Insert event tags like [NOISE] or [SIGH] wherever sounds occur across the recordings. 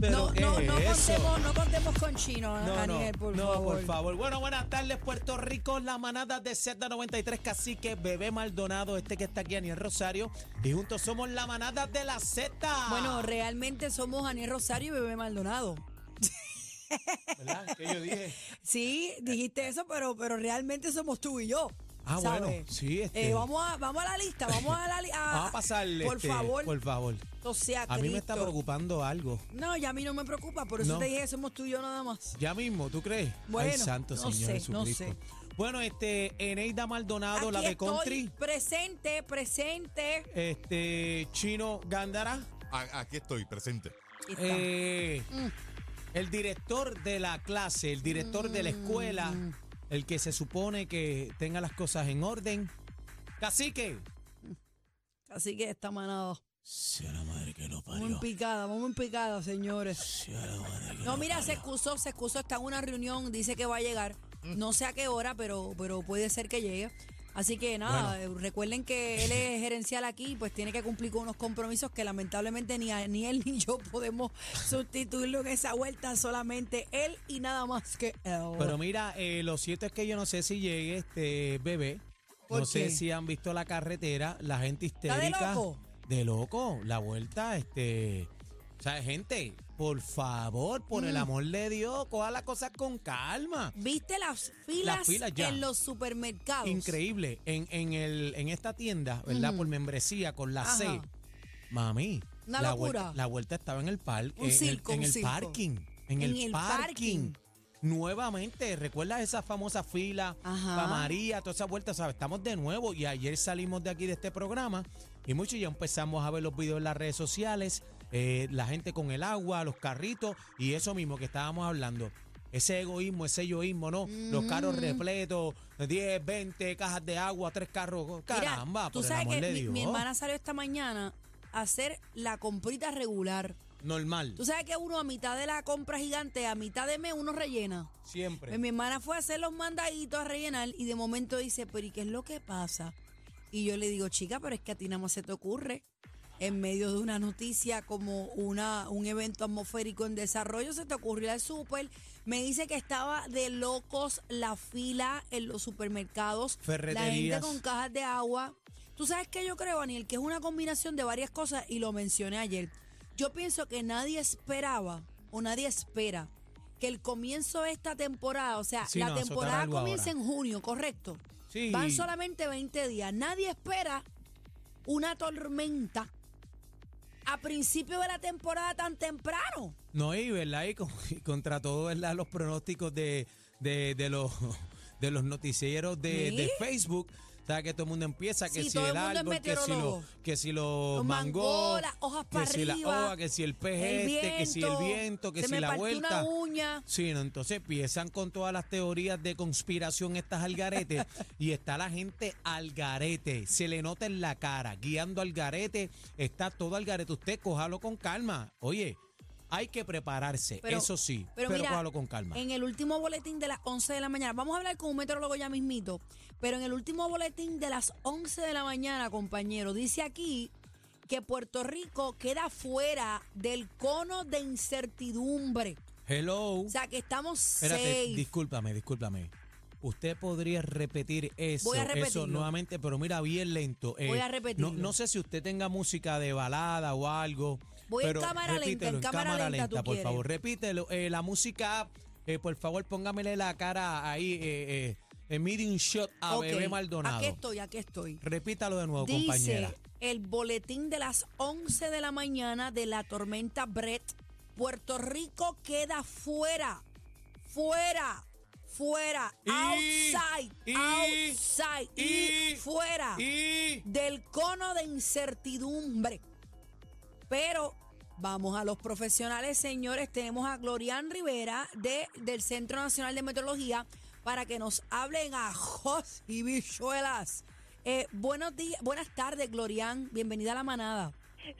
¿Pero No, no, es no contemos, no contemos con chino, No, Daniel, por no, favor. por favor. Bueno, buenas tardes, Puerto Rico. La manada de Z93 Cacique, Bebé Maldonado, este que está aquí, Aniel Rosario. Y juntos somos la manada de la Z. Bueno, realmente somos Aniel Rosario y Bebé Maldonado. ¿verdad? Que yo dije. [LAUGHS] Sí, dijiste eso, pero, pero realmente somos tú y yo. Ah, ¿sabes? bueno, sí, este- Eh, vamos, a, vamos a la lista, vamos a la lista. Vamos a pasarle. Por este, favor, Por favor. o sea, A mí me está preocupando algo. No, ya a mí no me preocupa, por eso No. te dije que somos tú y yo nada más. Ya mismo, ¿tú crees? Bueno, Ay, santo no Señor sé, no Jesucristo. Bueno, este, Eneida Maldonado, la de country. presente, presente. Este, Chino Gándara. Aquí estoy, presente. Aquí está. Eh, Mm. El director de la clase, el director de la escuela, Mm. El que se supone que tenga las cosas en orden. Cacique. Así que está manado. Sea la madre que lo Vamos en picada, vamos en picada, señores. Sea la madre que No, lo mira, se parió. excusó, se excusó, está en una reunión, dice que va a llegar. No sé a qué hora, pero, pero puede ser que llegue. Así que nada, eh, recuerden que él es gerencial aquí, pues tiene que cumplir con unos compromisos que lamentablemente ni, a- ni él ni yo podemos sustituirlo en esa vuelta, solamente él y nada más que él. Pero mira, eh, lo cierto es que yo no sé si llegue este bebé. ¿Por No sé si han visto la carretera, la gente ¿Está de histérica. loco? De loco, la vuelta, este. O sea, gente, por favor, por el Mm. amor de Dios, coja las cosas con calma. ¿Viste las filas, filas ya. en los supermercados? Increíble. En, en, el, en esta tienda, ¿verdad? Por membresía, con la C. Ajá. Mami. Una la locura. vuelta, la vuelta estaba en el parque. Un en, el- en un el circo. parking. En, En el, el parking. parking. Nuevamente, ¿recuerdas esa famosa fila Ajá. para María, toda esa vuelta? ¿sabes? Estamos de nuevo y ayer salimos de aquí de este programa y muchos ya empezamos a ver los videos en las redes sociales, eh, la gente con el agua, los carritos y eso mismo que estábamos hablando. Ese egoísmo, ese yoísmo, ¿no? Los carros repletos, 10, 20 cajas de agua, tres carros. Mira, Caramba, tú por el sabes amor que de mi, Dios. mi hermana salió esta mañana a hacer la comprita regular. Normal, Tú sabes que uno a mitad de la compra gigante, a mitad de mes, uno rellena. siempre. Pues mi hermana fue a hacer los mandaditos a rellenar y de momento dice, pero ¿y qué es lo que pasa? Y yo le digo, chica, pero es que a ti nada más se te ocurre en medio de una noticia como una, un evento atmosférico en desarrollo, se te ocurrió al súper. Me dice que estaba de locos la fila en los supermercados, la gente con cajas de agua. Tú sabes que yo creo, Daniel, que es una combinación de varias cosas y lo mencioné ayer. Yo pienso que nadie esperaba o nadie espera que el comienzo de esta temporada, o sea, Sí, la no, temporada comienza ahora. en junio, correcto. Sí. Van solamente 20 días. Nadie espera una tormenta a principio de la temporada tan temprano. No, y verdad, y, con- y contra todo, ¿verdad? Los pronósticos de, de, de los [LAUGHS] de los noticieros de, ¿Sí? de Facebook. Que todo el mundo empieza, que Sí, si el árbol, que si los meteorólogo. que si los Los mangos, las hojas que si la hoja, que si el pez el este, que si el viento, que se si me la vuelta. una uña. Sí, no, entonces empiezan con todas las teorías de conspiración estas al garete [LAUGHS] y está la gente al garete, se le nota en la cara, guiando al garete, está todo al garete, usted cójalo con calma. Oye, hay que prepararse, Pero- eso sí, pero pero, mira, con calma. En el último boletín de las 11 de la mañana, vamos a hablar con un meteorólogo ya mismito, pero en el último boletín de las 11 de la mañana, compañero, dice aquí que Puerto Rico queda fuera del cono de incertidumbre. Hello. O sea, que estamos Espérate, safe. discúlpame, discúlpame. Usted podría repetir eso, Voy a eso repetirlo. nuevamente, pero mira, bien lento. Eh, Voy a repetirlo. No, no sé si usted tenga música de balada o algo, Voy en pero cámara lenta, repítelo en cámara lenta, tú por quieres. favor. Repítelo. Eh, la música, eh, por favor, póngamele la cara ahí, eh, eh, en medium shot a Ok, Bebé Maldonado. Aquí estoy, aquí estoy. Repítalo de nuevo, Dice compañera. el boletín de las 11 de la mañana de la tormenta Brett. Puerto Rico queda fuera, fuera, fuera, Y- outside, y- outside y, y- fuera del cono de incertidumbre. Pero vamos a los profesionales, señores. Tenemos a Glorian Rivera de, del Centro Nacional de Meteorología para que nos hablen a Jos y bichuelas. Eh, buenos días, buenas tardes, Glorian. Bienvenida a la manada.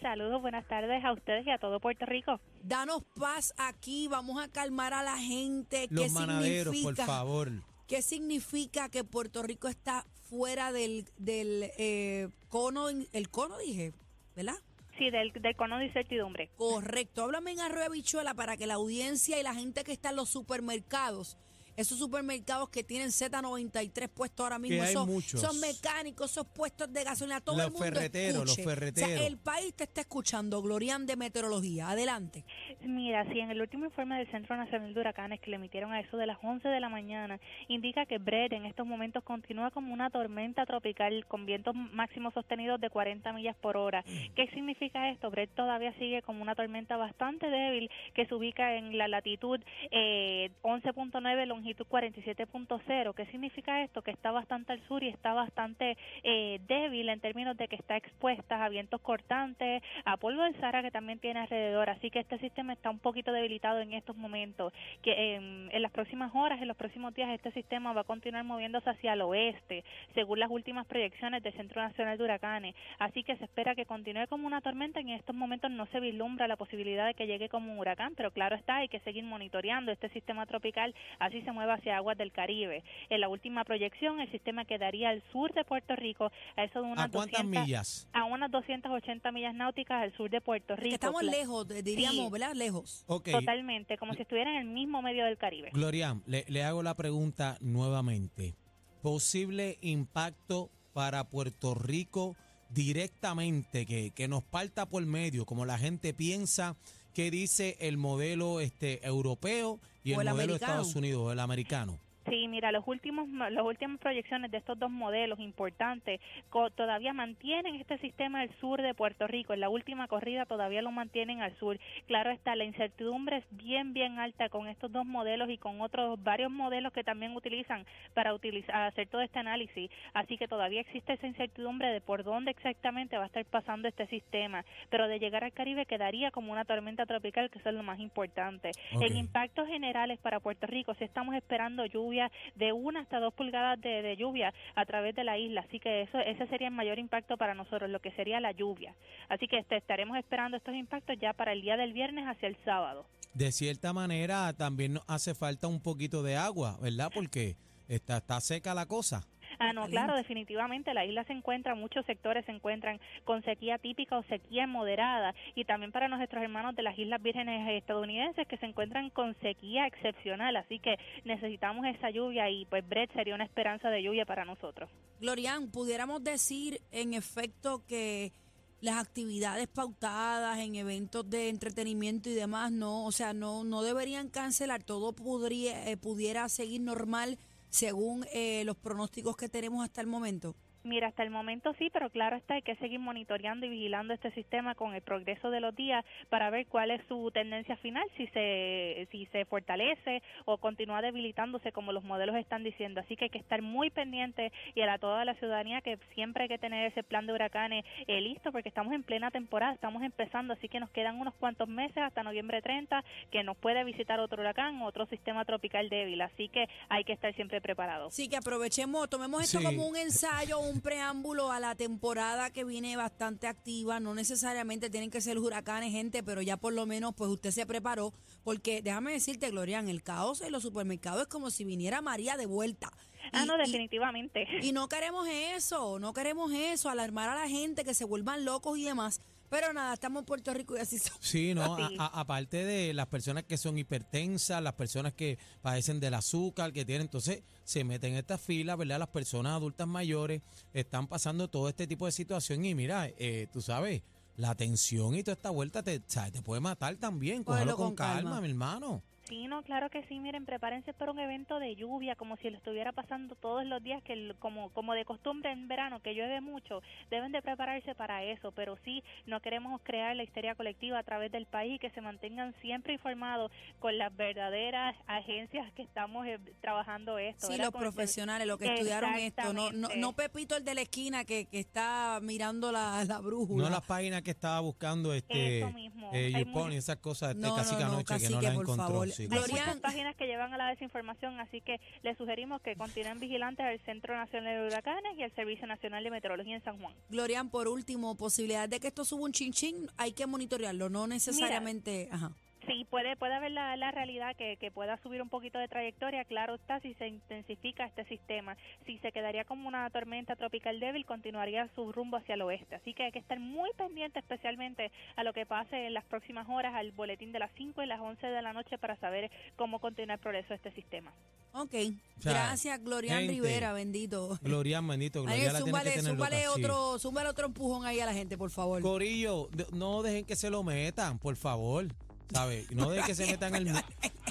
Saludos, buenas tardes a ustedes y a todo Puerto Rico. Danos paz aquí, vamos a calmar a la gente. ¿Qué los manaderos, por favor. ¿Qué significa que Puerto Rico está fuera del, del eh, cono, el cono dije, ¿verdad? Sí, del, del cono de incertidumbre. Correcto. Háblame en arroyo de bichuela para que la audiencia y la gente que está en los supermercados, esos supermercados que tienen Z93 puestos ahora mismo, hay esos, muchos. esos mecánicos, esos puestos de gasolina, todo Los el mundo ferreteros, los. O ferreteros. sea, el país te está escuchando, Glorian de Meteorología. Adelante. Mira, sí, en el último informe del Centro Nacional de Huracanes que le emitieron a eso de las 11 de la mañana, indica que Brett en estos momentos continúa como una tormenta tropical con vientos máximos sostenidos de 40 millas por hora. ¿Qué significa esto? Brett todavía sigue como una tormenta bastante débil que se ubica en la latitud eh, 11.9, longitud 47.0. ¿Qué significa esto? Que está bastante al sur y está bastante eh, débil en términos de que está expuesta a vientos cortantes, a polvo del Sahara que también tiene alrededor. Así que este sistema está un poquito debilitado en estos momentos. Que em, en las próximas horas, en los próximos días, este sistema va a continuar moviéndose hacia el oeste, según las últimas proyecciones del Centro Nacional de Huracanes. Así que se espera que continúe como una tormenta. En estos momentos no se vislumbra la posibilidad de que llegue como un huracán, pero claro está, hay que seguir monitoreando este sistema tropical, así se mueve hacia aguas del Caribe. En la última proyección, el sistema quedaría al sur de Puerto Rico, a eso de unas ¿A cuántas 200 millas? a unas 280 millas náuticas al sur de Puerto Que Rico. estamos lejos, de- diríamos, Sí. ¿verdad? Lejos. Totalmente, como si estuviera en el mismo medio del Caribe. Glorian, le, le hago la pregunta nuevamente. Posible impacto para Puerto Rico directamente, que, que nos parta por medio, como la gente piensa, que dice el modelo este europeo y O el, el modelo de. Estados Unidos, el americano. Sí, mira, los últimos, las últimas proyecciones de estos dos modelos importantes co- todavía mantienen este sistema al sur de Puerto Rico. En la última corrida todavía lo mantienen al sur. Claro está, la incertidumbre es bien, bien alta con estos dos modelos y con otros varios modelos que también utilizan para utilizar, hacer todo este análisis. Así que todavía existe esa incertidumbre de por dónde exactamente va a estar pasando este sistema. Pero de llegar al Caribe quedaría como una tormenta tropical, que eso es lo más importante. Ok. En impactos generales para Puerto Rico, sí estamos esperando lluvia de una hasta dos pulgadas de, de lluvia a través de la isla, así que eso ese sería el mayor impacto para nosotros, lo que sería la lluvia. Así que este, estaremos esperando estos impactos ya para el día del viernes hacia el sábado. De cierta manera, también nos hace falta un poquito de agua, ¿verdad? Porque está, está seca la cosa. Ah, no, claro, definitivamente la isla se encuentra, muchos sectores se encuentran con sequía típica o sequía moderada. Y también para nuestros hermanos de las Islas Vírgenes estadounidenses que se encuentran con sequía excepcional, así que necesitamos esa lluvia y pues Brett sería una esperanza de lluvia para nosotros. Glorian, pudiéramos decir en efecto que las actividades pautadas en eventos de entretenimiento y demás no, o sea, no no deberían cancelar, todo podría eh, pudiera seguir normal según eh, los pronósticos que tenemos hasta el momento. Mira, hasta el momento sí, pero claro está, hay que seguir monitoreando y vigilando este sistema con el progreso de los días para ver cuál es su tendencia final, si se, si se fortalece o continúa debilitándose como los modelos están diciendo. Así que hay que estar muy pendiente y a la, toda la ciudadanía que siempre hay que tener ese plan de huracanes eh, listo porque estamos en plena temporada, estamos empezando, así que nos quedan unos cuantos meses hasta noviembre 30 que nos puede visitar otro huracán o otro sistema tropical débil. Así que hay que estar siempre preparados. Sí, que aprovechemos, tomemos esto Sí. como un ensayo, un preámbulo a la temporada que viene bastante activa. No necesariamente tienen que ser huracanes, gente, pero ya por lo menos pues usted se preparó. Porque déjame decirte, Glorian, el caos en los supermercados es como si viniera María de vuelta. Ah, Y- no, y- definitivamente. Y no queremos eso, no queremos eso, alarmar a la gente, que se vuelvan locos y demás. Pero nada, estamos en Puerto Rico y así [LAUGHS] somos. Sí, no, a- Sí. a- aparte de las personas que son hipertensas, las personas que padecen del azúcar, que tienen, entonces se meten en esta fila, ¿verdad? Las personas adultas mayores están pasando todo este tipo de situación y mira, eh, tú sabes, la tensión y toda esta vuelta te, ¿sabes? te puede matar también. Cógelo Cógelo con, con calma. calma, mi hermano. Sí, no, claro que sí. Miren, prepárense para un evento de lluvia, como si lo estuviera pasando todos los días, que el- como como de costumbre en verano, que llueve mucho. Deben de prepararse para eso, pero sí, no queremos crear la histeria colectiva a través del país y que se mantengan siempre informados con las verdaderas agencias que estamos eh, trabajando esto. Sí, ¿verdad? los Con profesionales, los que estudiaron esto, no, no, no Pepito el de la esquina que, que está mirando la, la brújula. No las páginas que estaba buscando este Eso mismo. eh, y esas cosas este, No, casi no, no, anoche que no las por encontró. favor. sí, Hay Gloria- muchas páginas que llevan a la desinformación, así que les sugerimos que continúen vigilantes al Centro Nacional de Huracanes y al Servicio Nacional de Meteorología en San Juan. Glorian, por último, posibilidad de que esto suba un chinchín, hay que monitorearlo, no necesariamente. ajá. Sí, puede, puede haber la, la realidad que, que pueda subir un poquito de trayectoria, claro está, si se intensifica este sistema. Si se quedaría como una tormenta tropical débil, continuaría su rumbo hacia el oeste. Así que hay que estar muy pendiente especialmente a lo que pase en las próximas horas, al boletín de las 5 y las 11 de la noche para saber cómo continúa el progreso de este sistema. Ok, O sea, gracias, Glorian gente, Rivera, bendito. Gloria, bendito, Gloria Ahí, la tiene que zúmbale, tener zúmbale loca, sí. otro, otro empujón ahí a la gente, por favor. Corillo, no dejen que se lo metan, por favor. ¿Sabes? No dejen que se metan el, mi-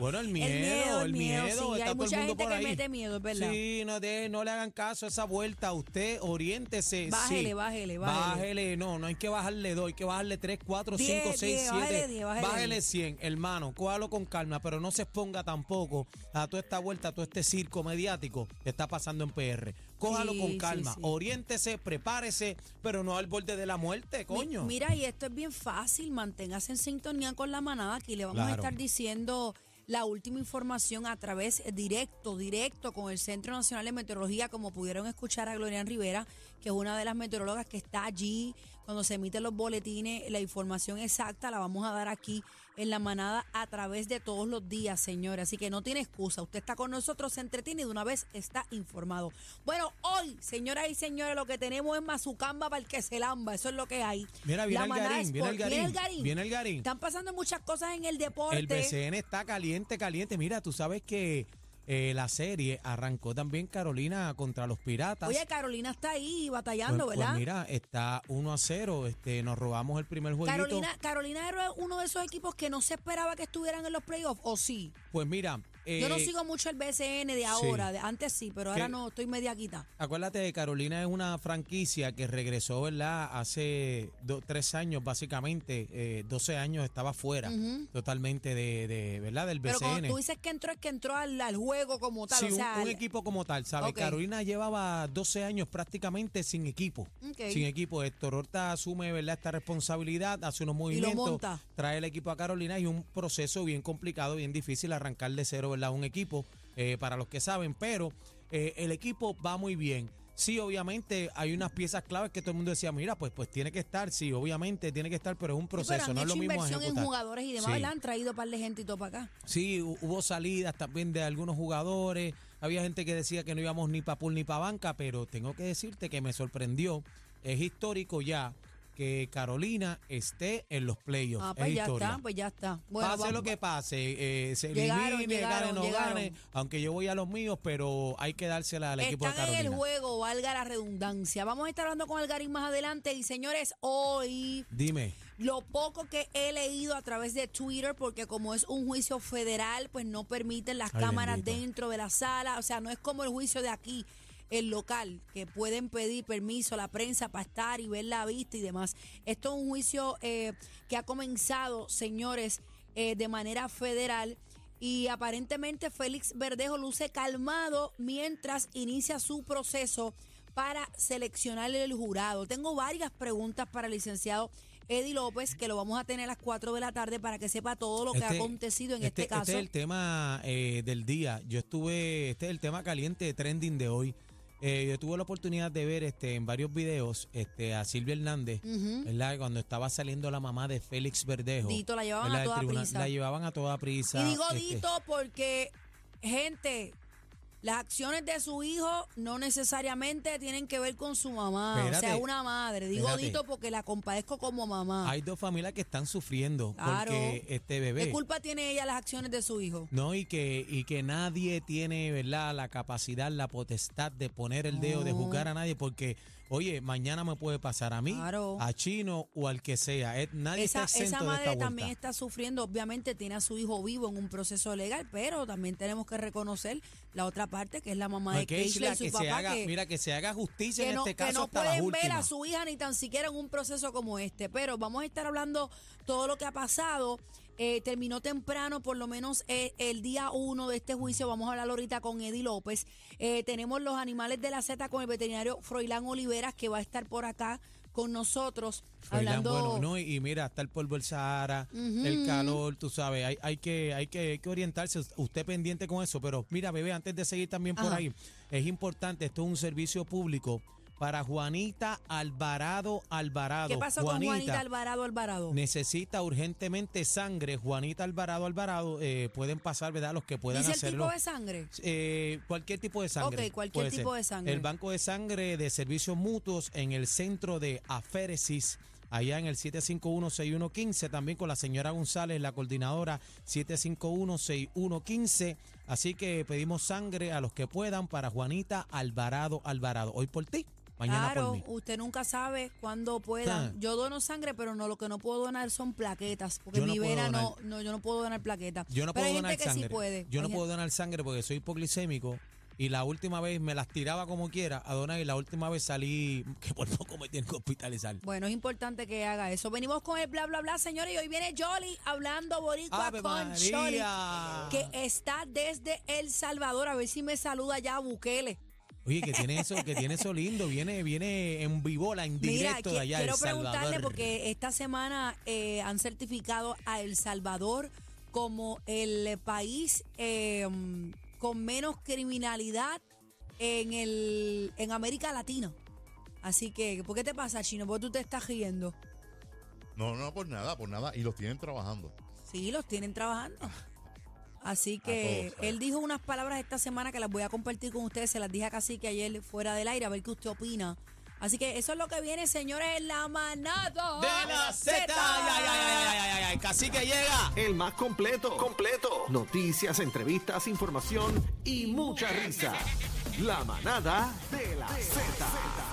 bueno, el miedo, el miedo, sí, está hay todo el mundo gente por que ahí. mete miedo, es verdad. Sí, no, de- no le hagan caso a esa vuelta. Usted oriéntese. Bájele, sí. bájele, bájele. Bájele, no, no hay que bajarle dos, hay que bajarle tres, cuatro, Diez, cinco, seis, diez, siete. diez, bájele Bájele. 100, hermano. Cójalo con calma, pero no se exponga tampoco a toda esta vuelta, a todo este circo mediático que está pasando en PR. Cójalo Sí, con calma, sí. oriéntese, prepárese, pero no al borde de la muerte, Mi- coño. Mira, y esto es bien fácil, manténgase en sintonía con la manada, aquí le vamos a estar diciendo la última información a través eh, directo, directo con el Centro Nacional de Meteorología, como pudieron escuchar a Glorian Rivera, que es una de las meteorólogas que está allí cuando se emiten los boletines, la información exacta la vamos a dar aquí en la manada a través de todos los días, señores. Así que no tiene excusa. Usted está con nosotros, se entretiene y de una vez está informado. Bueno, hoy, señoras y señores, lo que tenemos es mazucamba para el que se lamba. Eso es lo que hay. Mira, viene La el Garín, viene el. Garín, Viene el Garín. viene el Garín. Están pasando muchas cosas en el deporte. El BCN está caliente, caliente. Mira, tú sabes que eh, la serie arrancó también Carolina contra los Piratas. Oye, Carolina está ahí Pues- batallando, pues ¿verdad? mira, está 1 a 0. Este, nos robamos el primer jueguito. Carolina, Carolina era uno de esos equipos que no se esperaba que estuvieran en los playoffs, ¿o sí? Pues mira, Yo no eh, sigo mucho el BCN de ahora, de, antes sí, pero ahora no, estoy media quita. Acuérdate, Carolina es una franquicia que regresó, ¿verdad? Hace do- tres años, básicamente, eh, 12 años estaba fuera totalmente de, de, ¿verdad? Del Pero BCN. cuando tú dices que entró, es que entró al, al juego como tal, Sí, o sea, un, equipo como tal, ¿sabes? Carolina llevaba 12 años prácticamente sin equipo. Sin equipo. Héctor Horta asume, ¿verdad? Esta responsabilidad, hace unos movimientos, trae el equipo a Carolina y un proceso bien complicado, bien difícil arrancar de cero, ¿verdad? Un equipo, eh, para los que saben, pero eh, el equipo va muy bien. Sí, obviamente hay unas piezas claves que todo el mundo decía, mira, pues pues tiene que estar, sí, obviamente tiene que estar, pero es un Sí, pero proceso, han no es lo hecho mismo inversión en jugadores y demás, Sí. Han traído un par de gente y todo para acá. Sí, hu- hubo salidas también de algunos jugadores. Había gente que decía que no íbamos ni para pool ni para banca, pero tengo que decirte que me sorprendió. Es histórico ya que Carolina esté en los playoffs. Ah, es pues ya historia. está, pues ya está. Bueno, pase vamos- lo que pase, eh, se Llegaron, elimine, llegaron, gane, no llegaron. gane, aunque yo voy a los míos, pero hay que dársela al equipo de Están en Carolina. el juego, valga la redundancia. Vamos a estar hablando con Algarín más adelante. Y señores, hoy Dime, lo poco que he leído a través de Twitter, porque como es un juicio federal, pues no permiten las Ay, cámaras bendito. dentro de la sala. O sea, no es como el juicio de aquí, el local, que pueden pedir permiso a la prensa para estar y ver la vista y demás. Esto es un juicio eh, que ha comenzado, señores, eh, de manera federal. Y aparentemente Félix Verdejo luce calmado mientras inicia su proceso para seleccionar el jurado. Tengo varias preguntas para el licenciado Eddie López, que lo vamos a tener a las 4 de la tarde para que sepa todo lo que ha Este- acontecido en este, caso. Este es el tema eh, del día. Yo estuve, este es el tema caliente de trending de hoy. Eh, yo tuve la oportunidad de ver este en varios videos este a Silvia Hernández, Ujú. ¿verdad? Cuando estaba saliendo la mamá de Félix Verdejo. Dito, la llevaban ¿verdad? a toda prisa. La llevaban a toda prisa. Y digo este, Dito porque, gente, las acciones de su hijo no necesariamente tienen que ver con su mamá. o sea, una madre. Digo Espérate. Dito porque la compadezco como mamá. Hay dos familias que están sufriendo Claro. porque este bebé. ¿Qué culpa tiene ella las acciones de su hijo? No, y que, y que nadie tiene, ¿verdad?, la capacidad, la potestad de poner el dedo, de juzgar a nadie, porque Oye, mañana me puede pasar a mí, Claro. a Chino o al que sea. Nadie Esa, está exento esa de madre esta también vuelta. está sufriendo, obviamente tiene a su hijo vivo en un proceso legal, pero también tenemos que reconocer la otra parte, que es la mamá No, de que Keishla y su que papá, se haga, que, mira, que se haga justicia que en no, este que caso no hasta las pueden ver a su hija ni tan siquiera en un proceso como este. Pero vamos a estar hablando todo lo que ha pasado. Eh, terminó temprano, por lo menos eh, el día uno de este juicio. Vamos a hablar ahorita con Eddie López. Eh, tenemos los animales de la Z con el veterinario Froilán Oliveras, que va a estar por acá con nosotros. Hablando. bueno, no, y, y mira, está el polvo del Sahara, el calor, tú sabes, hay, hay, que, hay, que, hay que orientarse, usted pendiente con eso, pero mira, bebé, antes de seguir también por ahí, es importante, esto es un servicio público para Juanita Alvarado Alvarado. ¿Qué pasó con Juanita Alvarado Alvarado? Necesita urgentemente sangre, Juanita Alvarado Alvarado, eh, pueden pasar, ¿verdad? Los que puedan Dice hacerlo. tipo de sangre. Eh, cualquier tipo de sangre. Ok, cualquier tipo ser. de sangre. El Banco de Sangre de Servicios Mutuos en el centro de aféresis, allá en el 751-6115, también con la señora González, la coordinadora 751-6115. Así que pedimos sangre a los que puedan para Juanita Alvarado Alvarado. Hoy por ti, mañana claro, por mí. usted nunca sabe cuándo pueda. Ah. Yo dono sangre, pero no lo que no puedo donar son plaquetas, porque Yo no mi puedo vena no, donar. no, yo no puedo donar plaquetas. Yo no pero puedo hay donar gente que sangre. sí puede. Yo no puedo donar sangre porque soy hipoglicémico. Y la última vez me las tiraba como quiera a donar y la última vez salí que por poco me tienen que hospitalizar. Bueno, es importante que haga eso. Venimos con el bla, bla, bla, señores. Y hoy viene Jolly hablando boricua ¡Ave con María! Jolly, que está desde El Salvador. A ver si me saluda ya Bukele. Oye, que tiene eso, que tiene eso lindo, viene, viene en vivola, en directo de allá quiero El preguntarle Salvador. porque esta semana eh, han certificado a El Salvador como el país eh, con menos criminalidad en el en América Latina. Así que, ¿por qué te pasa, Chino? ¿Por qué tú te estás riendo? No, no, por nada, por nada. Y los tienen trabajando. Sí, los tienen trabajando. [LAUGHS] Así que todos, él dijo unas palabras esta semana que las voy a compartir con ustedes. Se las dije a Cacique ayer fuera del aire, a ver qué usted opina. Así que eso es lo que viene, señores, en la manada. De la Z, ay, ay, ay, ay, ay, ay, ay, casi que llega. El más completo. Completo. Noticias, entrevistas, información y mucha risa. La manada de la Z.